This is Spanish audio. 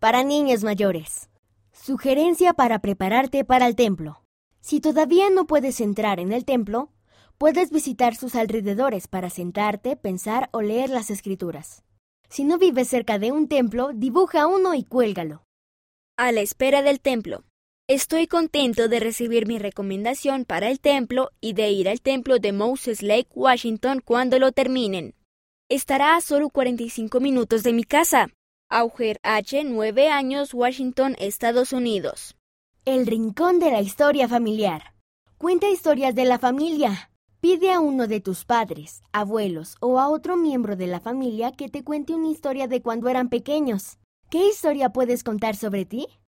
para niños mayores. Sugerencia para prepararte para el templo. Si todavía no puedes entrar en el templo, puedes visitar sus alrededores para sentarte, pensar o leer las escrituras. Si no vives cerca de un templo, dibuja uno y cuélgalo. A la espera del templo. Estoy contento de recibir mi recomendación para el templo y de ir al templo de Moses Lake, Washington cuando lo terminen. Estará a solo 45 minutos de mi casa. Auger H., 9 años, Washington, Estados Unidos. El rincón de la historia familiar. Cuenta historias de la familia. Pide a uno de tus padres, abuelos o a otro miembro de la familia que te cuente una historia de cuando eran pequeños. ¿Qué historia puedes contar sobre ti?